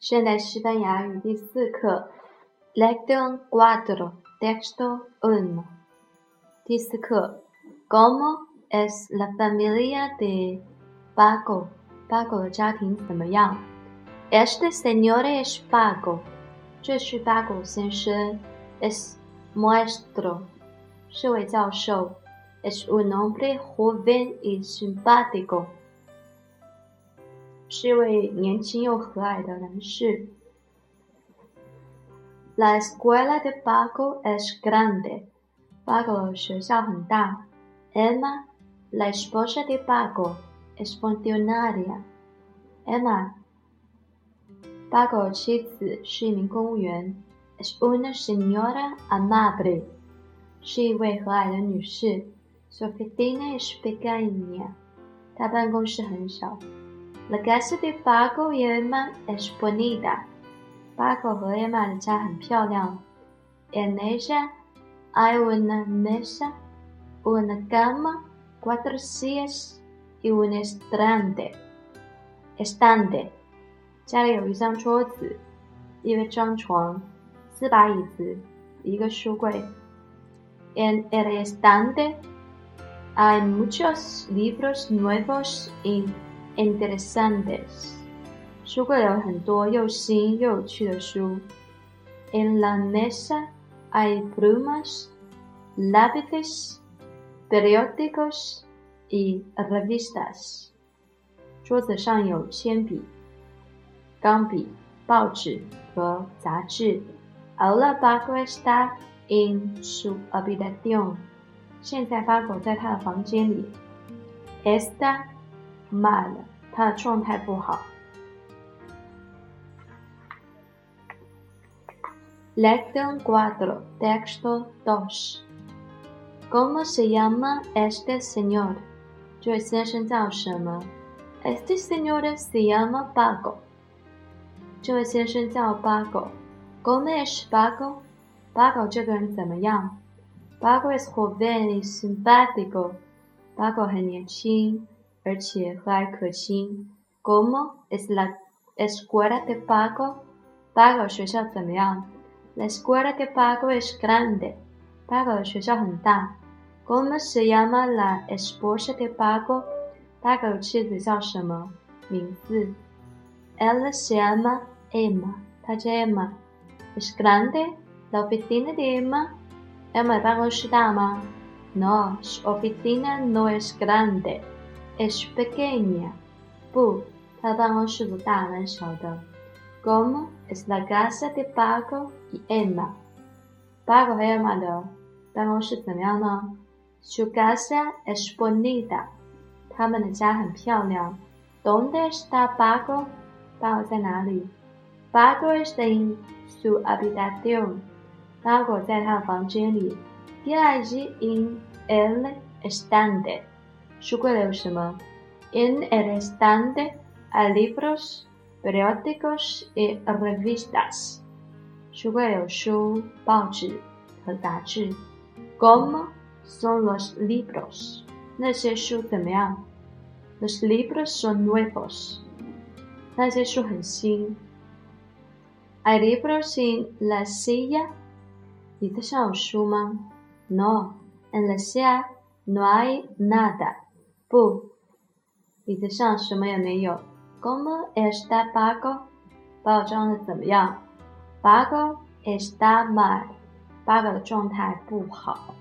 现代西班牙语第四课，Lección cuatro, texto uno。第四课，¿Cómo es la familia de Paco？Paco 的家庭怎么样？Este señor es Paco。这是 Paco 先生。Es maestro，是位教授。Es un hombre joven y simpático。 是一位年轻又和蔼的男士。La escuela de Paco es grande. Paco 学校很大。Emma, la esposa de Paco, es funcionaria. Emma, Paco 妻子是一名公务员。Es una señora amable. 是一位和蔼的女士。Su oficina es pequeña. 她办公室很小。La casa de Paco y Emma es bonita. Paco 和 Emma 的家很漂亮。En ella hay una mesa, una cama, cuatro sillas y un estante. Estante，家里有一张桌子，一张床，四把椅子，一个书柜。En el estante hay muchos libros nuevos y interesantes. 书柜有很多又新又有趣的书。En la mesa hay plumas, lápices, periódicos y revistas. 桌子上有铅笔、钢笔、报纸和杂志。Ahora Paco está en su habitación. 现在巴狗在他的房间里。 Está mal，他的状态不好。Lección cuatro, texto dos. ¿Cómo se llama este señor? 这位先生叫什么？Este señor se llama Paco. 这位先生叫 Paco。¿Cómo es Paco？Paco 这个人怎么样？Paco es joven y simpático. Paco 很年轻。而且和蔼可亲。¿Cómo es la escuela de Paco? Paco 学校怎么样？La escuela de Paco es grande. Paco 的学校很大。¿Cómo se llama la esposa de Paco? Paco 的妻子叫什么名字？Ella se llama Emma. 她叫 Emma。Es grande la oficina de Emma. Emma 的办公室大吗？No, su oficina no es grande. Es pequeña. 不，他的办公室不大，蛮小的。¿Cómo es la casa de Paco y Emma? Paco 和 Emma 的办公室怎么样呢？Su casa es bonita. 他们的家很漂亮。¿Dónde está Paco? Paco 在哪里？Paco está en su habitación. Paco 在他的房间里。De allí en el estante. En el estante hay libros, periódicos y revistas. ¿Cómo son los libros? Los libros son nuevos. ¿Hay libros en la silla? No, en la silla no hay nada. 不，椅子上什么也没有。¿Cómo está Paco？包装的怎么样？Paco está mal。Paco 的状态不好。